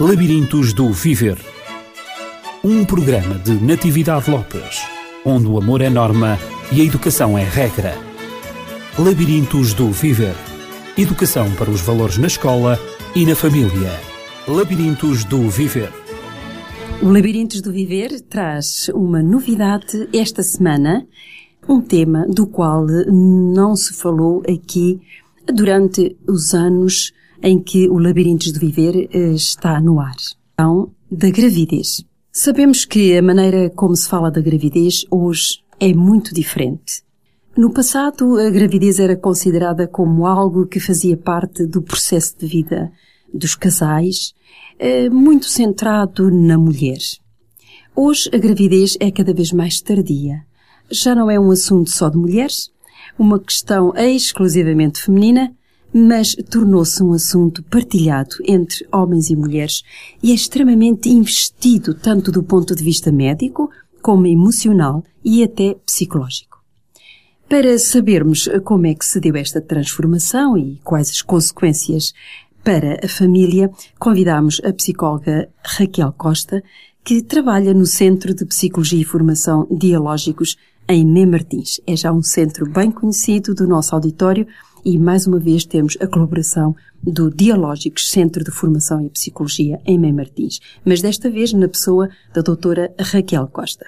Labirintos do Viver. Um programa de Natividade Lopes, onde o amor é norma e a educação é regra. Labirintos do Viver. Educação para os valores na escola e na família. Labirintos do Viver. O Labirintos do Viver traz uma novidade esta semana, um tema do qual não se falou aqui durante os anos em que o Labirintos do Viver eh, está no ar. Então, da gravidez. Sabemos que a maneira como se fala da gravidez hoje é muito diferente. No passado, a gravidez era considerada como algo que fazia parte do processo de vida dos casais, eh, muito centrado na mulher. Hoje, a gravidez é cada vez mais tardia. Já não é um assunto só de mulheres, uma questão exclusivamente feminina, mas tornou-se um assunto partilhado entre homens e mulheres e é extremamente investido tanto do ponto de vista médico como emocional e até psicológico. Para sabermos como é que se deu esta transformação e quais as consequências para a família, convidamos a psicóloga Raquel Costa, que trabalha no Centro de Psicologia e Formação Dialógicos em Mem Martins. É já um centro bem conhecido do nosso auditório e mais uma vez temos a colaboração do Dialógicos Centro de Formação e Psicologia em Mem Martins, mas desta vez na pessoa da doutora Raquel Costa.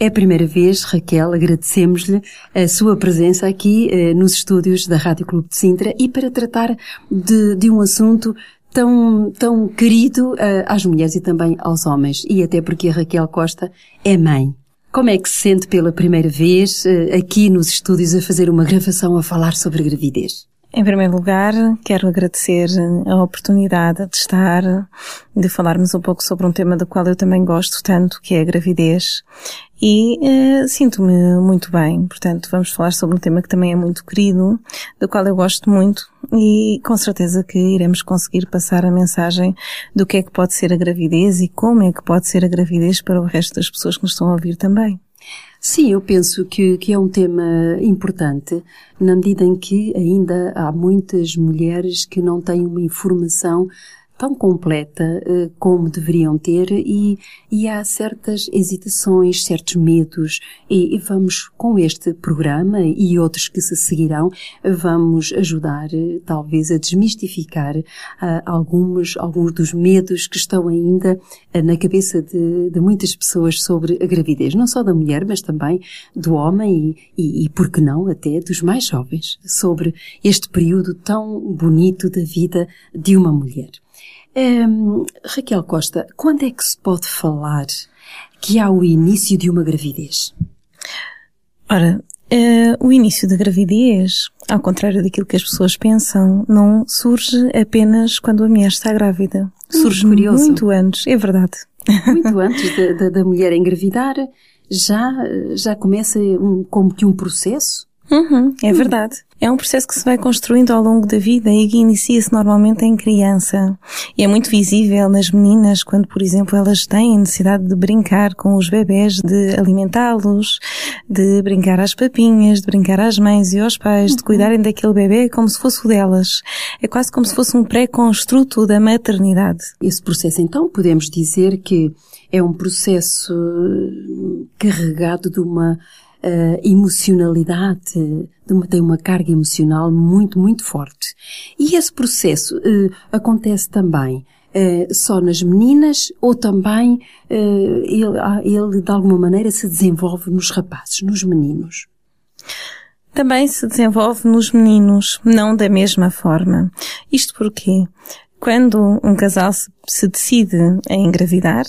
É a primeira vez, Raquel, agradecemos-lhe a sua presença aqui eh, nos estúdios da Rádio Clube de Sintra e para tratar de, de um assunto tão, tão querido eh, às mulheres e também aos homens. E até porque a Raquel Costa é mãe. Como é que se sente pela primeira vez eh, aqui nos estúdios a fazer uma gravação a falar sobre gravidez? Em primeiro lugar, quero agradecer a oportunidade de estar, de falarmos um pouco sobre um tema do qual eu também gosto tanto, que é a gravidez. E uh, sinto-me muito bem. Portanto, vamos falar sobre um tema que também é muito querido, do qual eu gosto muito, e com certeza que iremos conseguir passar a mensagem do que é que pode ser a gravidez e como é que pode ser a gravidez para o resto das pessoas que nos estão a ouvir também. Sim, eu penso que, que é um tema importante, na medida em que ainda há muitas mulheres que não têm uma informação tão completa uh, como deveriam ter e, e há certas hesitações, certos medos e, e, vamos com este programa e outros que se seguirão, vamos ajudar uh, talvez a desmistificar uh, alguns, alguns dos medos que estão ainda na cabeça de, de, muitas pessoas sobre a gravidez, não só da mulher, mas também do homem e, e, e por que não até dos mais jovens, sobre este período tão bonito da vida de uma mulher. Um, Raquel Costa, quando é que se pode falar que há o início de uma gravidez? Ora, uh, o início da gravidez, ao contrário daquilo que as pessoas pensam, não surge apenas quando a mulher está grávida. Hum, surge muito antes, é verdade. Muito antes da, da, da mulher engravidar, já, já começa um, como que um processo Uhum, é verdade. É um processo que se vai construindo ao longo da vida e que inicia-se normalmente em criança. E é muito visível nas meninas quando, por exemplo, elas têm necessidade de brincar com os bebés, de alimentá-los, de brincar às papinhas, de brincar às mães e aos pais, de uhum. cuidarem daquele bebê como se fosse o delas. É quase como se fosse um pré-construto da maternidade. Esse processo, então, podemos dizer que é um processo carregado de uma uh, emocionalidade, uma, tem uma carga emocional muito, muito forte. E esse processo uh, acontece também uh, só nas meninas ou também ele, ah, ele de alguma maneira se desenvolve nos rapazes, nos meninos? Também se desenvolve nos meninos, não da mesma forma. Isto porque quando um casal se decide a engravidar,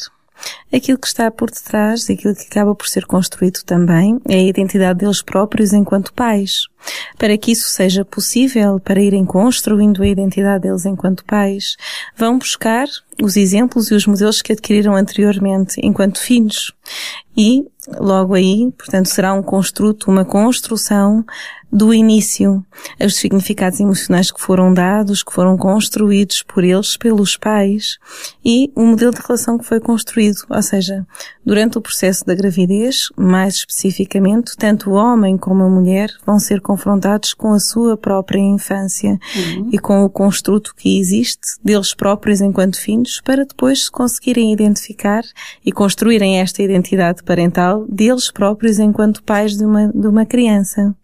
aquilo que está por detrás, aquilo que acaba por ser construído também, é a identidade deles próprios enquanto pais. Para que isso seja possível, para irem construindo a identidade deles enquanto pais, vão buscar os exemplos e os modelos que adquiriram anteriormente enquanto filhos. E logo aí, portanto, será um construto, uma construção do início, os significados emocionais que foram dados, que foram construídos por eles, pelos pais, e o modelo de relação que foi construído. Ou seja, durante o processo da gravidez, mais especificamente, tanto o homem como a mulher vão ser confrontados com a sua própria infância uhum. e com o construto que existe deles próprios enquanto filhos, para depois se conseguirem identificar e construírem esta identidade parental deles próprios enquanto pais de uma, de uma criança.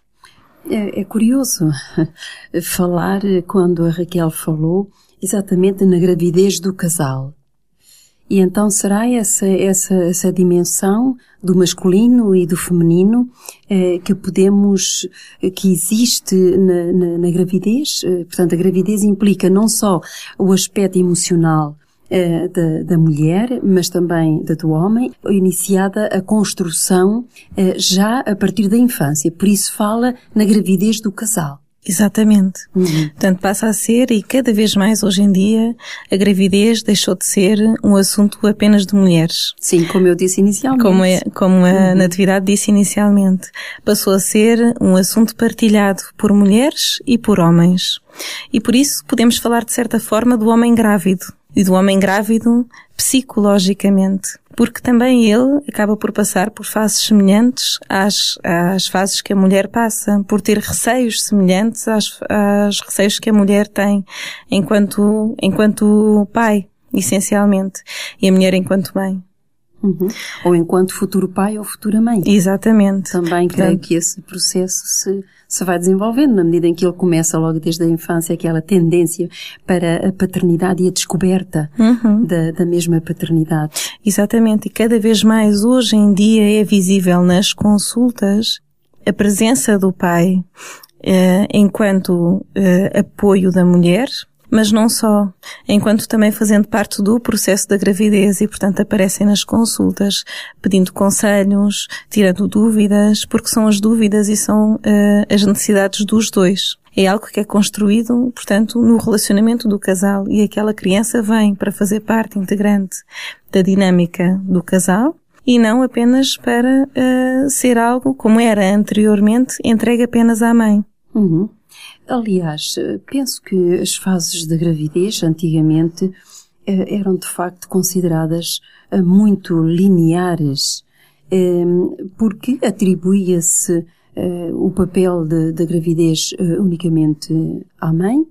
É, é curioso falar quando a Raquel falou exatamente na gravidez do casal. E então será essa, essa, essa dimensão do masculino e do feminino eh, que podemos, que existe na, na, na gravidez? Eh, portanto, a gravidez implica não só o aspecto emocional eh, da, da, mulher, mas também da do homem, iniciada a construção eh, já a partir da infância. Por isso fala na gravidez do casal. Exatamente. Uhum. Portanto, passa a ser, e cada vez mais hoje em dia, a gravidez deixou de ser um assunto apenas de mulheres. Sim, como eu disse inicialmente. Como, é, como a uhum. Natividade disse inicialmente. Passou a ser um assunto partilhado por mulheres e por homens. E por isso podemos falar de certa forma do homem grávido e do homem grávido psicologicamente, porque também ele acaba por passar por fases semelhantes às, às fases que a mulher passa, por ter receios semelhantes às, às receios que a mulher tem enquanto, enquanto pai, essencialmente, e a mulher enquanto mãe. Uhum. Ou enquanto futuro pai ou futura mãe. Exatamente. Também creio que esse processo se, se vai desenvolvendo na medida em que ele começa logo desde a infância aquela tendência para a paternidade e a descoberta uhum. da, da mesma paternidade. Exatamente. E cada vez mais hoje em dia é visível nas consultas a presença do pai eh, enquanto eh, apoio da mulher, mas não só, enquanto também fazendo parte do processo da gravidez e, portanto, aparecem nas consultas pedindo conselhos, tirando dúvidas, porque são as dúvidas e são uh, as necessidades dos dois. É algo que é construído, portanto, no relacionamento do casal e aquela criança vem para fazer parte integrante da dinâmica do casal e não apenas para uh, ser algo como era anteriormente entregue apenas à mãe. Uhum. Aliás, penso que as fases da gravidez, antigamente, eh, eram de facto consideradas eh, muito lineares, porque atribuía-se eh, o papel da gravidez unicamente à mãe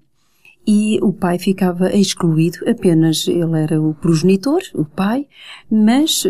e o pai ficava excluído, apenas ele era o progenitor, o pai, mas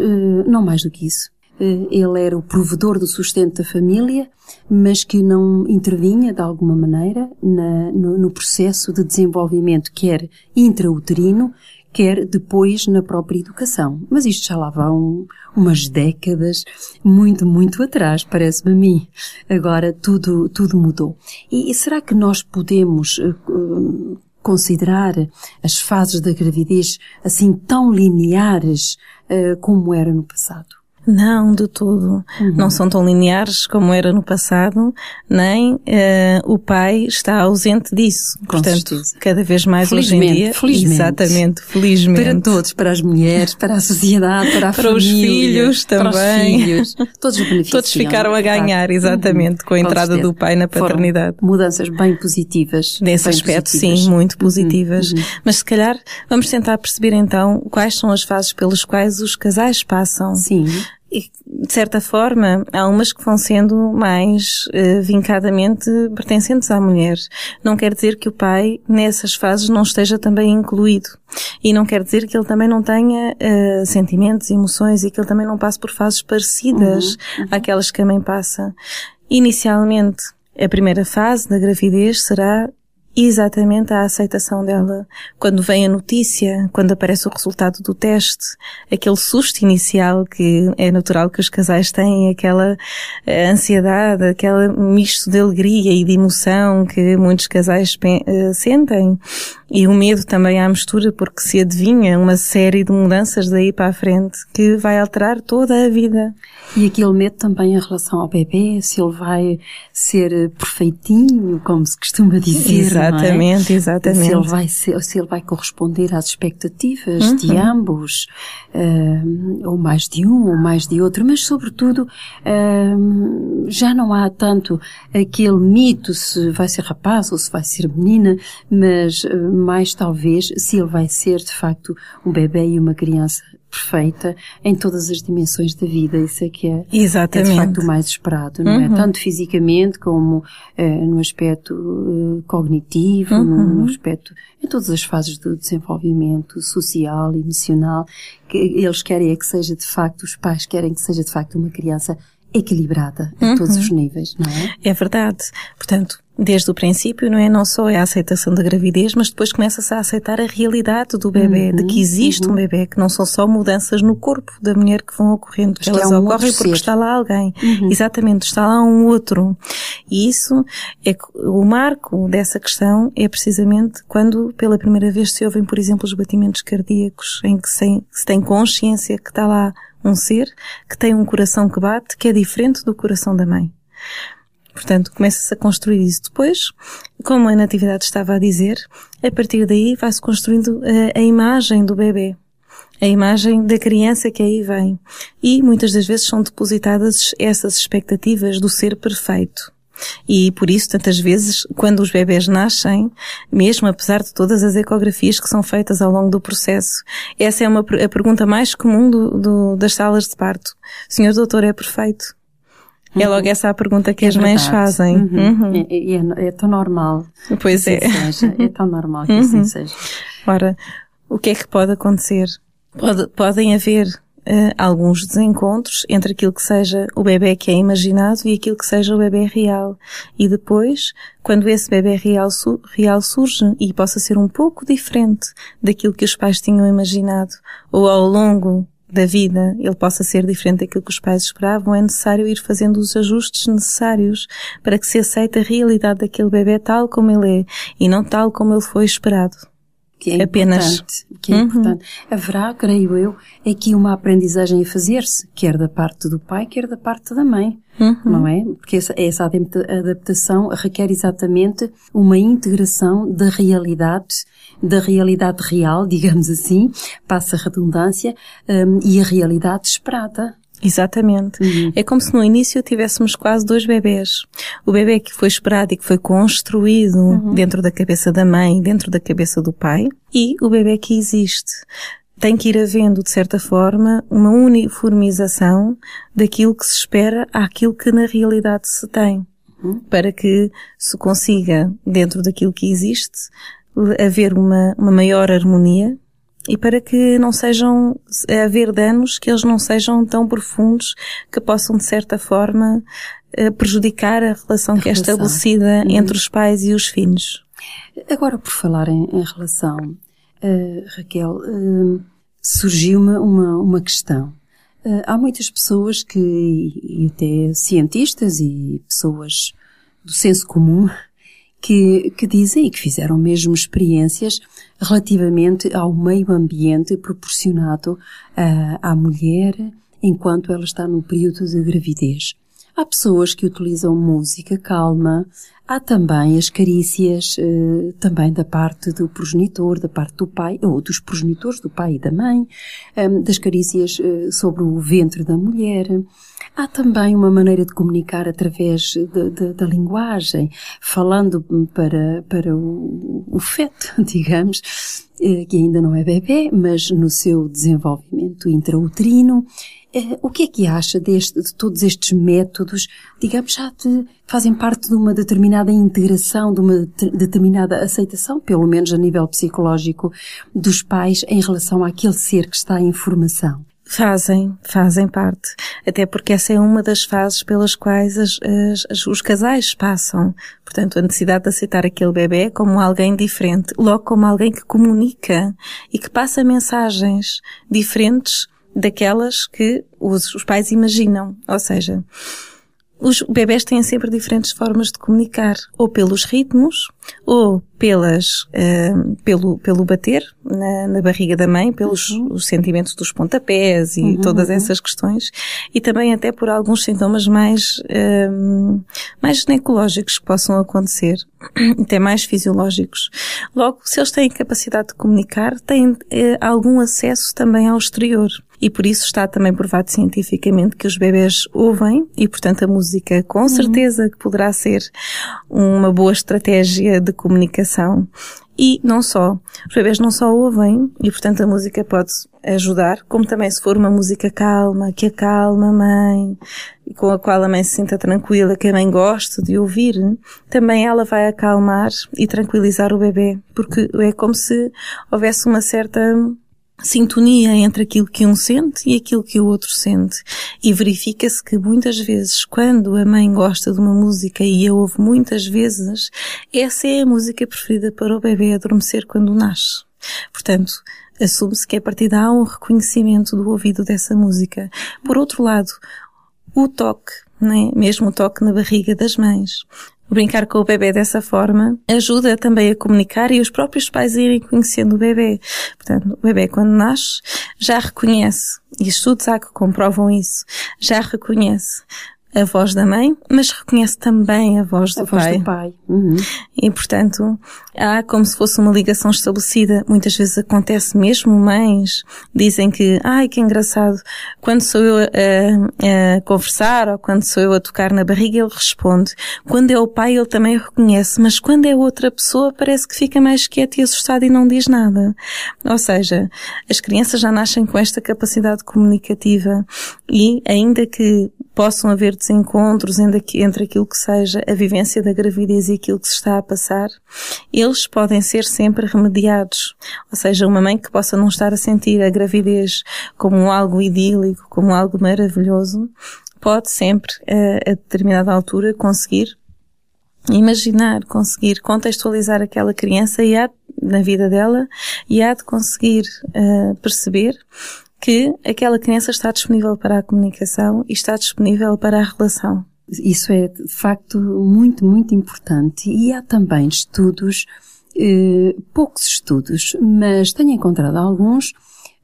não mais do que isso. Eh, ele era o provedor do sustento da família, mas que não intervinha de alguma maneira na, no, no, processo de desenvolvimento, quer intrauterino, quer depois na própria educação. Mas isto já lá vão umas décadas, muito, muito atrás, parece-me a mim. Agora tudo, tudo mudou. E, e será que nós podemos uh, considerar as fases da gravidez assim tão lineares uh, como era no passado? Não, de tudo. Uhum. Não são tão lineares como era no passado, nem uh, o pai está ausente disso. Com Portanto, certeza. cada vez mais hoje em dia. Felizmente. Exatamente, felizmente. Para todos, para as mulheres, para a sociedade, para a para família. Os filhos também. Para os filhos. Todos beneficiam. Todos ficaram a ganhar, exatamente, uhum. com a entrada do pai na paternidade. Foram mudanças bem positivas. Nesse bem aspecto, positivas. sim, muito positivas. Uhum. Mas se calhar vamos tentar perceber então quais são as fases pelas quais os casais passam. Sim e, de certa forma, há umas que vão sendo mais uh, vincadamente pertencentes à mulher. Não quer dizer que o pai, nessas fases, não esteja também incluído. E não quer dizer que ele também não tenha uh, sentimentos, emoções e que ele também não passe por fases parecidas uhum, uhum. àquelas que a mãe passa. Inicialmente, a primeira fase da gravidez será exatamente a aceitação dela. Quando vem a notícia, quando aparece o resultado do teste, aquele susto inicial que é natural que os casais têm, aquela eh, ansiedade, aquela misto de alegria e de emoção que muitos casais uh, sentem. E o medo também à mistura, porque se adivinha uma série de mudanças daí para a frente que vai alterar toda a vida. E aquele medo também em relação ao bebê, se ele vai ser perfeitinho, como se costuma dizer. Exatamente, é? exatamente. Se ele vai ser, se ele vai corresponder às expectativas uhum. de ambos, uh, ou mais de um, ou mais de outro, mas sobretudo uh, já não há tanto aquele mito se vai ser rapaz ou se vai ser menina, mas mais talvez se ele vai ser de facto um bebê e uma criança perfeita em todas as dimensões da vida. Isso é que é, Exatamente. é de facto o mais esperado, não é? uhum. é? Tanto fisicamente como uh, no aspecto uh, cognitivo, uhum. no, no, aspecto, em todas as fases do desenvolvimento social, emocional, que eles querem é que seja de facto, os pais querem que seja de facto uma criança equilibrada a uhum. todos os níveis, não é? É verdade. Portanto, desde o princípio, não é? Não só é a aceitação da gravidez, mas depois começa-se a aceitar a realidade do bebê, uhum, de que existe uhum. um bebê, que não são só mudanças no corpo da mulher que vão ocorrendo, que elas um ocorrem porque ser. está lá alguém. Uhum. Exatamente, está lá um outro. E isso é o marco dessa questão é precisamente quando pela primeira vez se ouvem, por exemplo, os batimentos cardíacos, em que se, se tem consciência que está lá um ser que tem um coração que bate que é diferente do coração da mãe. Portanto, começa-se a construir isso. Depois, como a Natividade estava a dizer, a partir daí vai-se construindo a, a, imagem do bebê. A imagem da criança que aí vem. E muitas das vezes são depositadas essas expectativas do ser perfeito. E por isso, tantas vezes, quando os bebés nascem, mesmo apesar de todas as ecografias que são feitas ao longo do processo, essa é uma, a pergunta mais comum do, do, das salas de parto. Senhor doutor, é perfeito? Uhum. É logo essa a pergunta que é as mães fazem. Uhum. Uhum. É, é, é, tão normal. Pois é. Seja. É tão normal que assim uhum. seja. Ora, o que é que pode acontecer? Pode, podem haver uh, alguns desencontros entre aquilo que seja o bebê que é imaginado e aquilo que seja o bebê real. E depois, quando esse bebê real, su real surge e possa ser um pouco diferente daquilo que os pais tinham imaginado, ou ao longo da vida ele possa ser diferente daquilo que os pais esperavam, é necessário ir fazendo os ajustes necessários para que se aceite a realidade daquele bebê tal como ele é e não tal como ele foi esperado que é Apenas. importante. Que é uhum. importante. Haverá, creio eu, aqui uma aprendizagem a fazer-se, quer da parte do pai, quer da parte da mãe. Uhum. Não é? Porque essa, essa adaptação requer exatamente uma integração da realidade, da realidade real, digamos assim, passa a redundância, um, e a realidade esperada. Exatamente. Uhum. É como se no início tivéssemos quase dois bebés. O bebê que foi esperado e que foi construído uhum. dentro da cabeça da mãe, dentro da cabeça do pai, e o bebê que existe. Tem que ir havendo, de certa forma, uma uniformização daquilo que se espera àquilo que na realidade se tem. Uhum. Para que se consiga, dentro daquilo que existe, haver uma, uma maior harmonia e para que não sejam haver danos que eles não sejam tão profundos que possam de certa forma eh, prejudicar a relação a que relação. é estabelecida uhum. entre os pais e os filhos. Agora, por falar em, em relação, uh, Raquel, uh, surgiu-me uma, uma questão. Uh, há muitas pessoas que, e até cientistas e pessoas do senso comum, que, que dizem e que fizeram mesmo experiências relativamente ao meio ambiente proporcionado uh, à mulher enquanto ela está no período de gravidez. Há pessoas que utilizam música calma, há também as carícias uh, também da parte do progenitor, da parte do pai, ou dos progenitores, do pai e da mãe, eh, das carícias uh, sobre o ventre da mulher. Há também uma maneira de comunicar através de, de, da linguagem, falando para, para o, o feto, digamos, eh, que ainda não é bebê, mas no seu desenvolvimento intrauterino. Eh, o que é que acha deste, de todos estes métodos, digamos, já de, fazem parte de uma determinada integração, de uma determinada aceitação, pelo menos a nível psicológico, dos pais em relação àquele ser que está em formação? Fazem, fazem parte. Até porque essa é uma das fases pelas quais as, as, os casais passam. Portanto, a necessidade de aceitar aquele bebê como alguém diferente, logo como alguém que comunica e que passa mensagens diferentes daquelas que os, os pais imaginam. Ou seja, os bebés têm sempre diferentes formas de comunicar, ou pelos ritmos, ou pelas, uh, pelo, pelo bater na, na, barriga da mãe, pelos uhum. os sentimentos dos pontapés e uhum, todas uhum. essas questões, e também até por alguns sintomas mais, uh, mais ginecológicos que possam acontecer, até mais fisiológicos. Logo, se eles têm capacidade de comunicar, têm uh, algum acesso também ao exterior e por isso está também provado cientificamente que os bebés ouvem e, portanto, a música com uhum. certeza que poderá ser uma boa estratégia de comunicação. E não só. Os bebés não só ouvem e, portanto, a música pode ajudar, como também se for uma música calma, que acalma a mãe, com a qual a mãe se sinta tranquila, que a mãe gosta de ouvir, também ela vai acalmar e tranquilizar o bebê, porque é como se houvesse uma certa sintonia entre aquilo que um sente e aquilo que o outro sente. E verifica-se que muitas vezes, quando a mãe gosta de uma música e a ouve muitas vezes, essa é a música preferida para o bebê adormecer quando nasce. Portanto, assume-se que a partir daí há um reconhecimento do ouvido dessa música. Por outro lado, o toque, né? mesmo o toque na barriga das mães. Brincar com o bebê dessa forma ajuda também a comunicar e os próprios pais irem conhecendo o bebê. Portanto, o bebê quando nasce já reconhece, e estudos há que comprovam isso, já reconhece a voz da mãe, mas reconhece também a voz do a pai. Voz do pai. Uhum. E, portanto, há como se fosse uma ligação estabelecida. Muitas vezes acontece mesmo, mães dizem que, ai, que engraçado, quando sou eu a, a conversar ou quando sou eu a tocar na barriga, ele responde. Quando é o pai, ele também reconhece, mas quando é outra pessoa, parece que fica mais quieto e assustado e não diz nada. Ou seja, as crianças já nascem com esta capacidade comunicativa e, ainda que possam haver desencontros entre aquilo que seja a vivência da gravidez e aquilo que se está a passar, eles podem ser sempre remediados. Ou seja, uma mãe que possa não estar a sentir a gravidez como algo idílico, como algo maravilhoso, pode sempre, a, a determinada altura, conseguir imaginar, conseguir contextualizar aquela criança e há, na vida dela e há de conseguir uh, perceber que aquela criança está disponível para a comunicação e está disponível para a relação. Isso é de facto muito, muito importante. E há também estudos, eh, poucos estudos, mas tenho encontrado alguns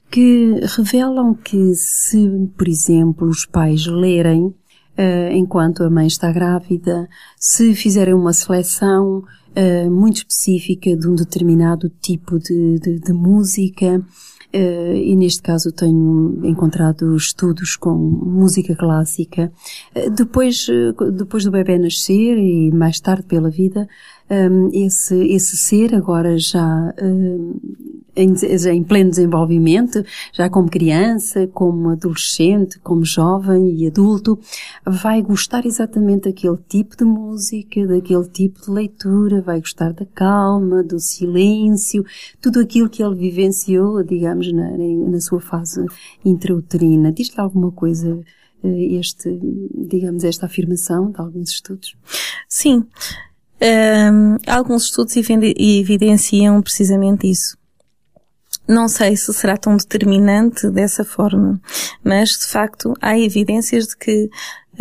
que revelam que se, por exemplo, os pais lerem eh, enquanto a mãe está grávida, se fizerem uma seleção eh, muito específica de um determinado tipo de, de, de música, Uh, e neste caso tenho encontrado estudos com música clássica. Uh, depois, uh, depois do bebê nascer e mais tarde pela vida, um, esse, esse ser agora já, um, em, em pleno desenvolvimento, já como criança, como adolescente, como jovem e adulto, vai gostar exatamente daquele tipo de música, daquele tipo de leitura, vai gostar da calma, do silêncio, tudo aquilo que ele vivenciou, digamos, na, na sua fase intrauterina. Diz-lhe alguma coisa eh, este, digamos, esta afirmação de alguns estudos? Sim. Um, alguns estudos evidenciam precisamente isso. Não sei se será tão determinante dessa forma, mas de facto há evidências de que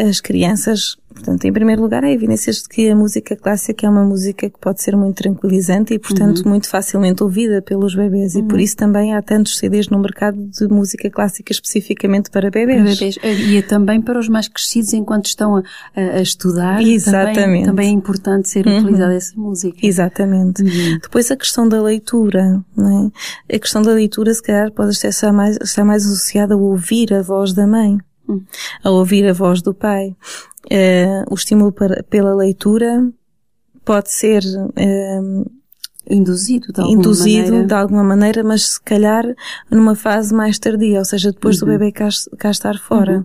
as crianças Portanto, em primeiro lugar, há evidências de que a música clássica é uma música que pode ser muito tranquilizante e, portanto, uhum. muito facilmente ouvida pelos bebês. Uhum. E por uhum. isso também há tantos CDs no mercado de música clássica especificamente para bebês. Para bebês. E é também para os mais crescidos enquanto estão a, a estudar. Exatamente. Também, também, é importante ser uhum. utilizada essa música. Exatamente. Uhum. Depois a questão da leitura, não é? A questão da leitura, se calhar, pode estar mais, estar mais associada a ouvir a voz da mãe. A ouvir a voz do pai uh, o estímulo para, pela leitura pode ser uh, induzido, de alguma, induzido maneira. de alguma maneira, mas se calhar numa fase mais tardia, ou seja, depois uhum. do bebê cá, cá estar fora. Uhum.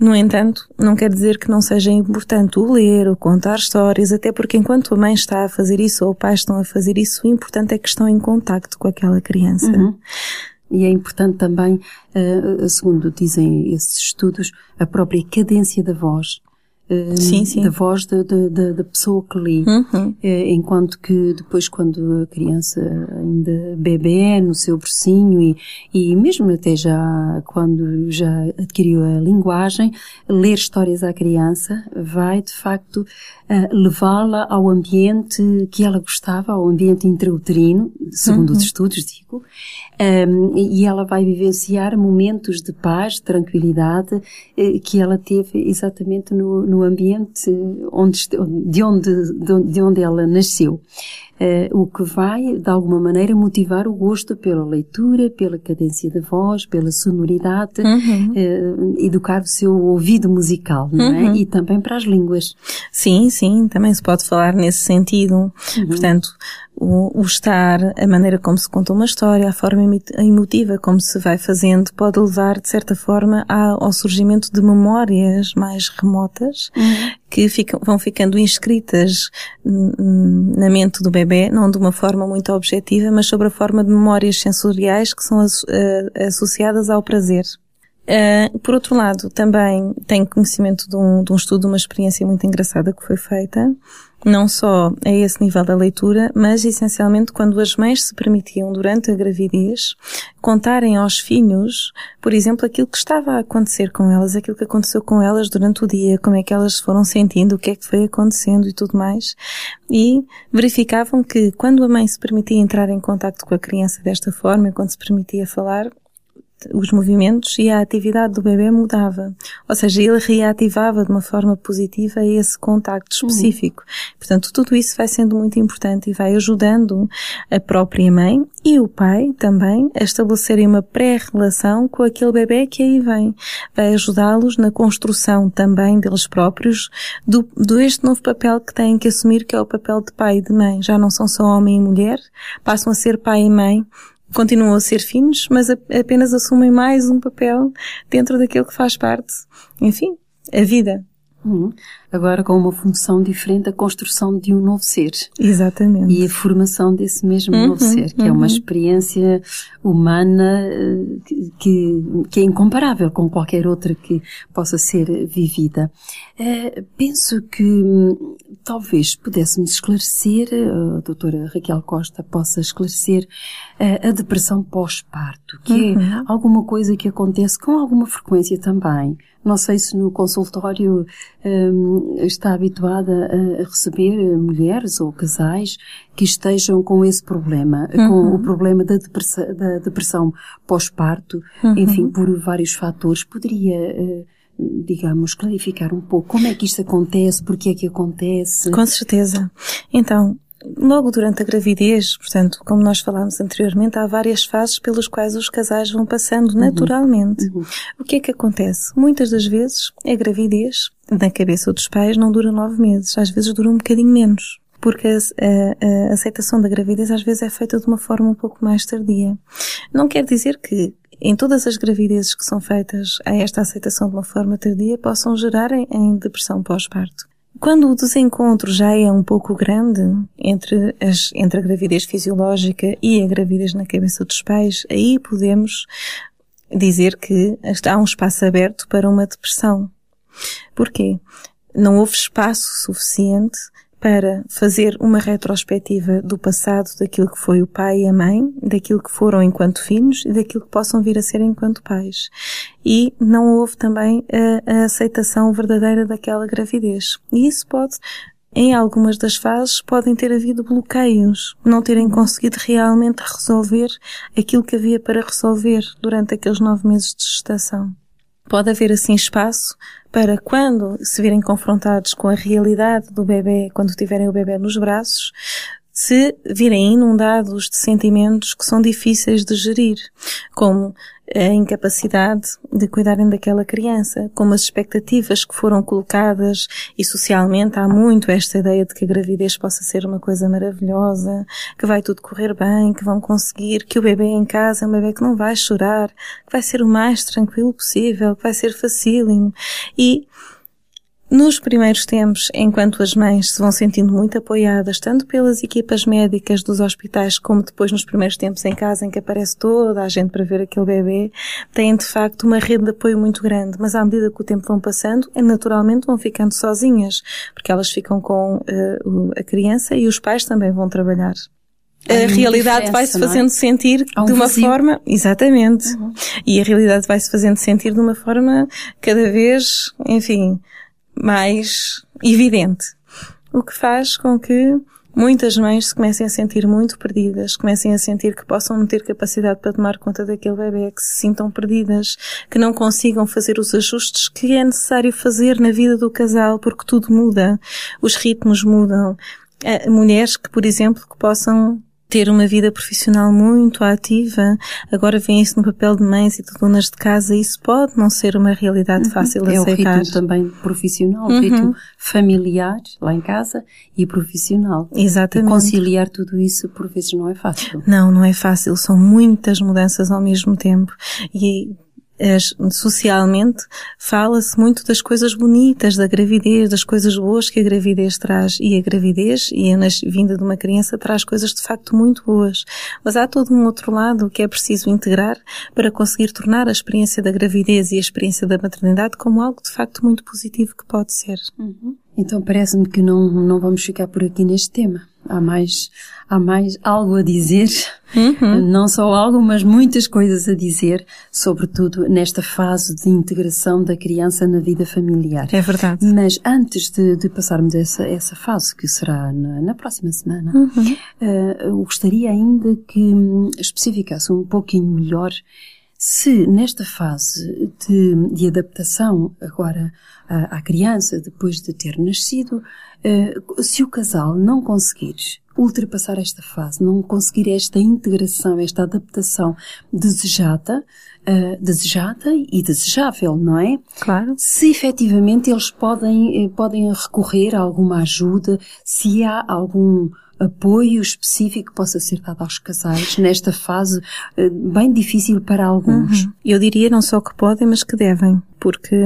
No entanto, não quer dizer que não seja importante o ler, o contar histórias, até porque enquanto a mãe está a fazer isso ou o pai estão a fazer isso, o importante é que estão em contacto com aquela criança. Uhum. E é importante também, uh, segundo dizem esses estudos, a própria cadência da voz uh, sim, sim. da voz da, da, da, pessoa que lê. Uhum. Uh, enquanto que depois, quando a criança ainda bebê no seu bercinho e, e mesmo até já quando já adquiriu a linguagem, ler histórias à criança vai de facto uh, levá-la ao ambiente que ela gostava, ao ambiente intrauterino, segundo uhum. os estudos, digo, um, e ela vai vivenciar momentos de paz, de tranquilidade eh, que ela teve exatamente no, no ambiente onde, de, onde, de onde ela nasceu. Uh, o que vai, de alguma maneira, motivar o gosto pela leitura, pela cadência da voz, pela sonoridade, uhum. uh, educar o seu ouvido musical, não é? uhum. E também para as línguas. Sim, sim, também se pode falar nesse sentido. Uhum. Portanto, o, o, estar, a maneira como se conta uma história, a forma emotiva como se vai fazendo, pode levar, de certa forma, ao surgimento de memórias mais remotas uhum. Que ficam, vão ficando inscritas na mente do bebê, não de uma forma muito objetiva, mas sobre a forma de memórias sensoriais que são associadas ao prazer. Uh, por outro lado, também tenho conhecimento de um, de um estudo, de uma experiência muito engraçada que foi feita, não só a esse nível da leitura, mas essencialmente quando as mães se permitiam, durante a gravidez, contarem aos filhos, por exemplo, aquilo que estava a acontecer com elas, aquilo que aconteceu com elas durante o dia, como é que elas foram sentindo, o que é que foi acontecendo e tudo mais. E verificavam que quando a mãe se permitia entrar em contato com a criança desta forma, quando se permitia falar, os movimentos e a atividade do bebê mudava. Ou seja, ele reativava de uma forma positiva esse contacto uhum. específico. Uhum. Portanto, tudo isso vai sendo muito importante e vai ajudando a própria mãe e o pai também a estabelecerem uma pré-relação com aquele bebê que aí vem. Vai ajudá-los na construção também deles próprios do, do este novo papel que têm que assumir, que é o papel de pai e de mãe. Já não são só homem e mulher, passam a ser pai e mãe continuam a ser finos, mas apenas assumem mais um papel dentro daquilo que faz parte, enfim, a vida. Uhum. Agora com uma função diferente, a construção de um novo ser. Exatamente. E a formação desse mesmo uhum, novo ser, que uhum. é uma uhum. experiência humana eh, que, que é incomparável com qualquer outra que possa ser vivida. Uh, penso que hum, talvez pudéssemos esclarecer, a doutora Raquel Costa possa esclarecer uh, a depressão pós-parto, que é uhum. é alguma coisa que acontece com alguma frequência também. Não sei se no consultório um, está habituada a receber mulheres ou casais que estejam com esse problema, uhum. com o problema da depressão, da depressão pós-parto, uhum. enfim, por vários fatores. Poderia uh, digamos, clarificar um pouco como é que isto acontece, porque é que acontece? Com certeza. Então, logo durante a gravidez, portanto, como nós falámos anteriormente, há várias fases pelas quais os casais vão passando uhum. naturalmente. Uhum. O que é que acontece? Muitas das vezes, a gravidez, na cabeça dos pais, não dura nove meses, às vezes dura um bocadinho menos. Porque a, a, a aceitação da gravidez às vezes é feita de uma forma um pouco mais tardia. Não quer dizer que em todas as gravidezes que são feitas a esta aceitação de uma forma tardia possam gerar em, em depressão pós-parto. Quando o desencontro já é um pouco grande entre, as, entre a gravidez fisiológica e a gravidez na cabeça dos pais, aí podemos dizer que há um espaço aberto para uma depressão. Porquê? Não houve espaço suficiente para fazer uma retrospectiva do passado, daquilo que foi o pai e a mãe, daquilo que foram enquanto filhos e daquilo que possam vir a ser enquanto pais. E não houve também a, a aceitação verdadeira daquela gravidez. E isso pode em algumas das fases podem ter havido bloqueios, não terem conseguido realmente resolver aquilo que havia para resolver durante aqueles nove meses de gestação. Pode haver assim espaço para quando se virem confrontados com a realidade do bebê, quando tiverem o bebê nos braços, se virem inundados de sentimentos que são difíceis de gerir, como a incapacidade de cuidarem daquela criança, como as expectativas que foram colocadas e socialmente há muito esta ideia de que a gravidez possa ser uma coisa maravilhosa, que vai tudo correr bem, que vão conseguir, que o bebê em casa é um bebê que não vai chorar, que vai ser o mais tranquilo possível, que vai ser facílimo. E nos primeiros tempos, enquanto as mães se vão sentindo muito apoiadas, tanto pelas equipas médicas dos hospitais, como depois nos primeiros tempos em casa, em que aparece toda a gente para ver aquele bebê, têm de facto uma rede de apoio muito grande. Mas à medida que o tempo vão passando, é naturalmente vão ficando sozinhas, porque elas ficam com uh, a criança e os pais também vão trabalhar a realidade vai-se é? fazendo é? sentir um de uma forma, exatamente. Uhum. E a realidade vai-se fazendo sentir de uma forma cada vez, enfim, mais evidente. O que faz com que muitas mães se comecem a sentir muito perdidas, comecem a sentir que possam não ter capacidade para tomar conta daquele bebê, que se sintam perdidas, que não consigam fazer os ajustes que é necessário fazer na vida do casal, porque tudo muda, os ritmos mudam. Mulheres que, por exemplo, que possam ter uma vida profissional muito ativa, agora vem isso no papel de mães e de donas de casa, isso pode não ser uma realidade uhum. fácil de é aceitar. É o ritmo também profissional, uhum. o ritmo familiar lá em casa e profissional. Exatamente. E conciliar tudo isso por vezes não é fácil. Não, não é fácil, são muitas mudanças ao mesmo tempo e socialmente fala-se muito das coisas bonitas da gravidez, das coisas boas que a gravidez traz. E a gravidez e a vinda de uma criança traz coisas de facto muito boas. Mas há todo um outro lado que é preciso integrar para conseguir tornar a experiência da gravidez e a experiência da maternidade como algo de facto muito positivo que pode ser. Uhum. Então parece-me que não, não vamos ficar por aqui neste tema. Há mais, há mais algo a dizer. Uhum. Não só algo, mas muitas coisas a dizer, sobretudo nesta fase de integração da criança na vida familiar. É verdade. Mas antes de, de passarmos essa, essa fase, que será na, na próxima semana, uhum. uh, eu gostaria ainda que hum, especificasse um pouquinho melhor se nesta fase de, de adaptação agora à, à, criança, depois de ter nascido, se o casal não conseguir ultrapassar esta fase, não conseguir esta integração, esta adaptação desejada, uh, desejada e desejável, não é? Claro. Se efetivamente eles podem, eh, podem recorrer a alguma ajuda, se há algum apoio específico que possa ser dado aos casais nesta fase eh, bem difícil para alguns. Uhum. Eu diria não só que podem, mas que devem, porque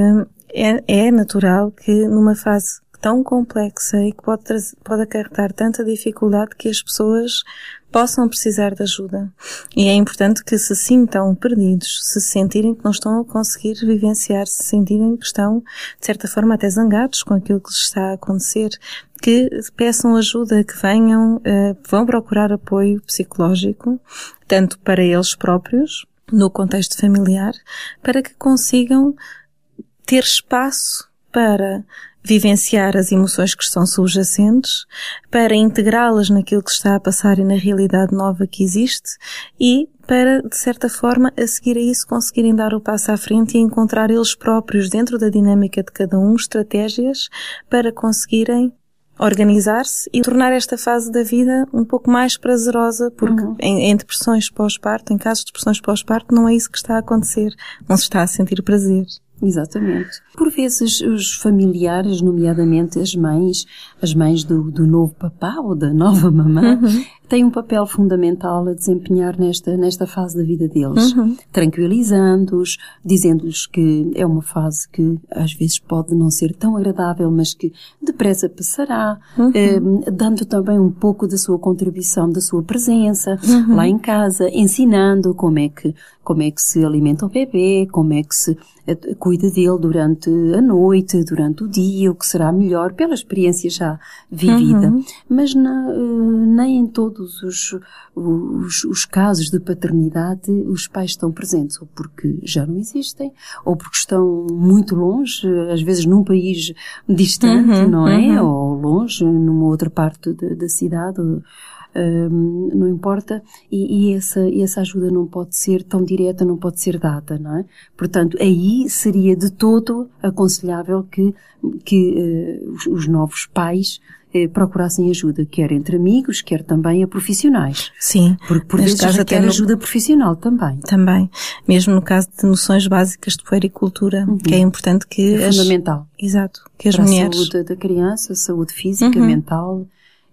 é, é natural que numa fase tão complexa e que pode, pode acarretar tanta dificuldade que as pessoas possam precisar de ajuda. E é importante que se sintam perdidos, se sentirem que não estão a conseguir vivenciar, se sentirem que estão, de certa forma, até zangados com aquilo que lhes está a acontecer, que peçam ajuda, que venham, uh, vão procurar apoio psicológico, tanto para eles próprios, no contexto familiar, para que consigam ter espaço para vivenciar as emoções que estão subjacentes, para integrá-las naquilo que está a passar e na realidade nova que existe e para, de certa forma, a seguir a isso conseguirem dar o passo à frente e encontrar eles próprios, dentro da dinâmica de cada um, estratégias para conseguirem organizar-se e tornar esta fase da vida um pouco mais prazerosa, porque uhum. em, em, depressões pós-parto, em casos de depressões pós-parto, não é isso que está a acontecer. Não se está a sentir prazer. Exatamente. Por vezes os familiares, nomeadamente as mães, as mães do, do novo papá ou da nova mamã, uhum. Têm um papel fundamental a desempenhar nesta, nesta fase da vida deles. Uhum. Tranquilizando-os, dizendo-lhes que é uma fase que às vezes pode não ser tão agradável, mas que depressa passará, uhum. eh, dando também um pouco da sua contribuição, da sua presença uhum. lá em casa, ensinando como é que, como é que se alimenta o bebê, como é que se cuida dele durante a noite, durante o dia, o que será melhor pela experiência já vivida. Uhum. Mas na, eh, nem em todos os, os, os, casos de paternidade os pais estão presentes, ou porque já não existem, ou porque estão muito longe, às vezes num país distante, uhum, não é? Uhum. Ou longe, numa outra parte da, da cidade. Ou, um, não importa, e, e, essa, essa ajuda não pode ser tão direta, não pode ser dada, não é? Portanto, aí seria de todo aconselhável que, que uh, os, os novos pais eh, procurassem ajuda, quer entre amigos, quer também a profissionais. Sim. Porque por vezes caso até no... ajuda profissional também. Também. Mesmo no caso de noções básicas de puericultura, uhum. que é importante que... É as... fundamental. Exato. Que as Para mulheres... a saúde da criança, saúde física, uhum. mental,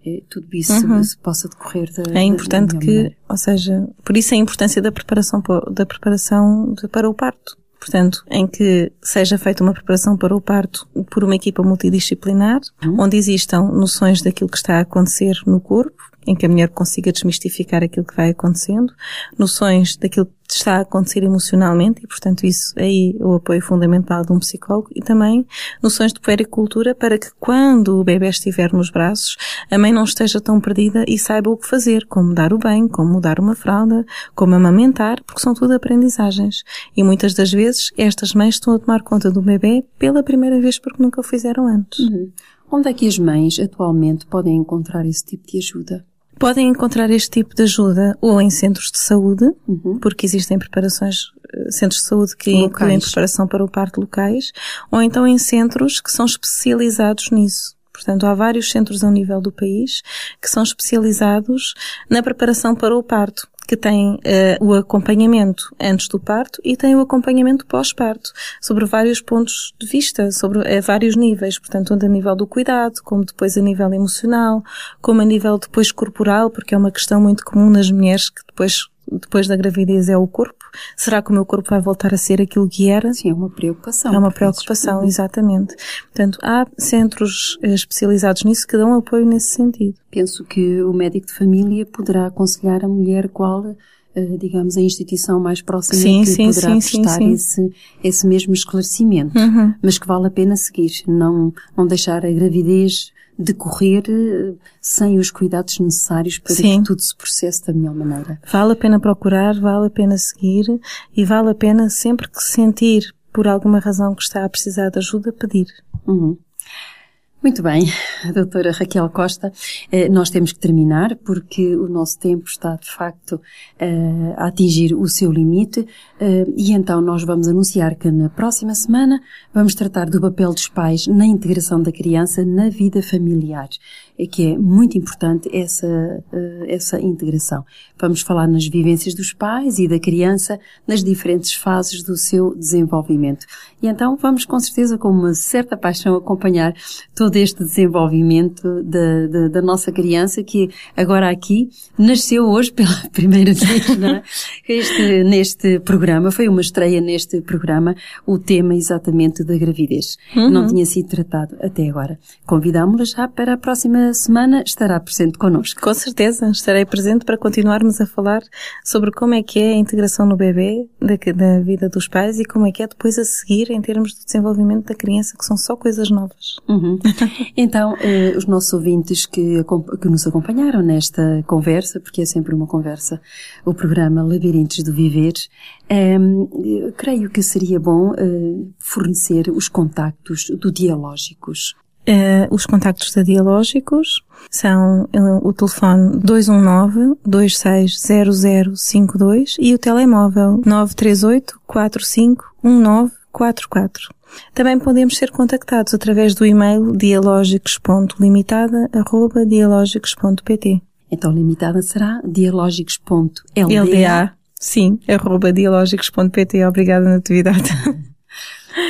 é, tudo isso uhum. possa decorrer da, É importante da que, maneira. ou seja, por isso a importância da preparação, da preparação de, para o parto. Portanto, em que seja feita uma preparação para o parto por uma equipa multidisciplinar, uhum. onde existam noções daquilo que está a acontecer no corpo, em que a mulher consiga desmistificar aquilo que vai acontecendo, noções daquilo que está a acontecer emocionalmente e, portanto, isso aí o apoio fundamental de um psicólogo e também noções de puericultura para que quando o bebê estiver nos braços, a mãe não esteja tão perdida e saiba o que fazer, como dar o bem, como dar uma fralda, como amamentar, porque são tudo aprendizagens. E muitas das vezes estas mães estão a tomar conta do bebê pela primeira vez porque nunca o fizeram antes. Uhum. Onde é que as mães atualmente podem encontrar esse tipo de ajuda? Podem encontrar este tipo de ajuda ou em centros de saúde, uhum. porque existem preparações, eh, centros de saúde que locais. incluem preparação para o parto locais, ou então em centros que são especializados nisso. Portanto, há vários centros ao nível do país que são especializados na preparação para o parto que tem uh, o acompanhamento antes do parto e tem o acompanhamento pós-parto, sobre vários pontos de vista, sobre uh, vários níveis, portanto, tanto a nível do cuidado, como depois a nível emocional, como a nível depois corporal, porque é uma questão muito comum nas mulheres que depois depois da gravidez é o corpo. Será que o meu corpo vai voltar a ser aquilo que era? Sim, é uma preocupação. É uma preocupação, exatamente. Portanto, há centros eh, especializados nisso que dão apoio nesse sentido. Penso que o médico de família poderá aconselhar a mulher qual eh, digamos, a instituição mais próxima sim, que sim, poderá sim, prestar Esse, esse mesmo esclarecimento, uhum. mas que vale a pena seguir, não, não deixar a gravidez decorrer eh, sem os cuidados necessários para Sim. que tudo se processe da melhor maneira. Vale a pena procurar, vale a pena seguir e vale a pena sempre que sentir por alguma razão que está a precisar de ajuda, pedir. Uhum. Muito bem, doutora Raquel Costa, eh, nós temos que terminar porque o nosso tempo está de facto eh, a atingir o seu limite. Eh, e então nós vamos anunciar que na próxima semana vamos tratar do papel dos pais na integração da criança na vida familiar, que é muito importante essa, essa integração. Vamos falar nas vivências dos pais e da criança nas diferentes fases do seu desenvolvimento. E então vamos com certeza com uma certa paixão acompanhar todo deste desenvolvimento da, da, da, nossa criança que agora aqui nasceu hoje pela primeira vez é? este, neste programa. Foi uma estreia neste programa, o tema exatamente da gravidez. Uhum. Não tinha sido tratado até agora. Convidámo-la já para a próxima semana, estará presente connosco. Com certeza, estarei presente para continuarmos a falar sobre como é que é a integração no bebê, da, da vida dos pais e como é que é depois a seguir em termos de desenvolvimento da criança, que são só coisas novas. Uhum. Então, eh, os nossos ouvintes que, que nos acompanharam nesta conversa, porque é sempre uma conversa, o programa Labirintos do Viver, eh, creio que seria bom eh, fornecer os contactos do Dialógicos. Uh, os contactos da Dialógicos são uh, o telefone 219-260052 e o telemóvel 938 45 1944. Também podemos ser contactados através do e-mail dialógicos.limitada.dialógicos.pt. Então, limitada será dialógicos.lda. Sim, arroba dialógicos.pt. Obrigada, Natividade.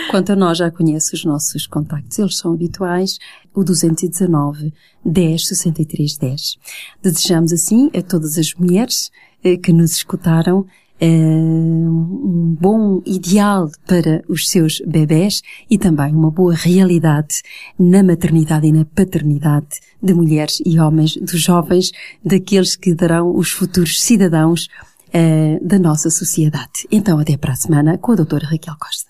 Quanto a nós, já conheço os nossos contactos. Eles são habituais. O 219 10 63 10. Desejamos assim a todas as mulheres eh, que nos escutaram eh, um bom ideal para os seus bebés e também uma boa realidade na maternidade e na paternidade de mulheres e homens, dos jovens, daqueles que darão os futuros cidadãos uh, da nossa sociedade. Então, até para a semana com a doutora Raquel Costa.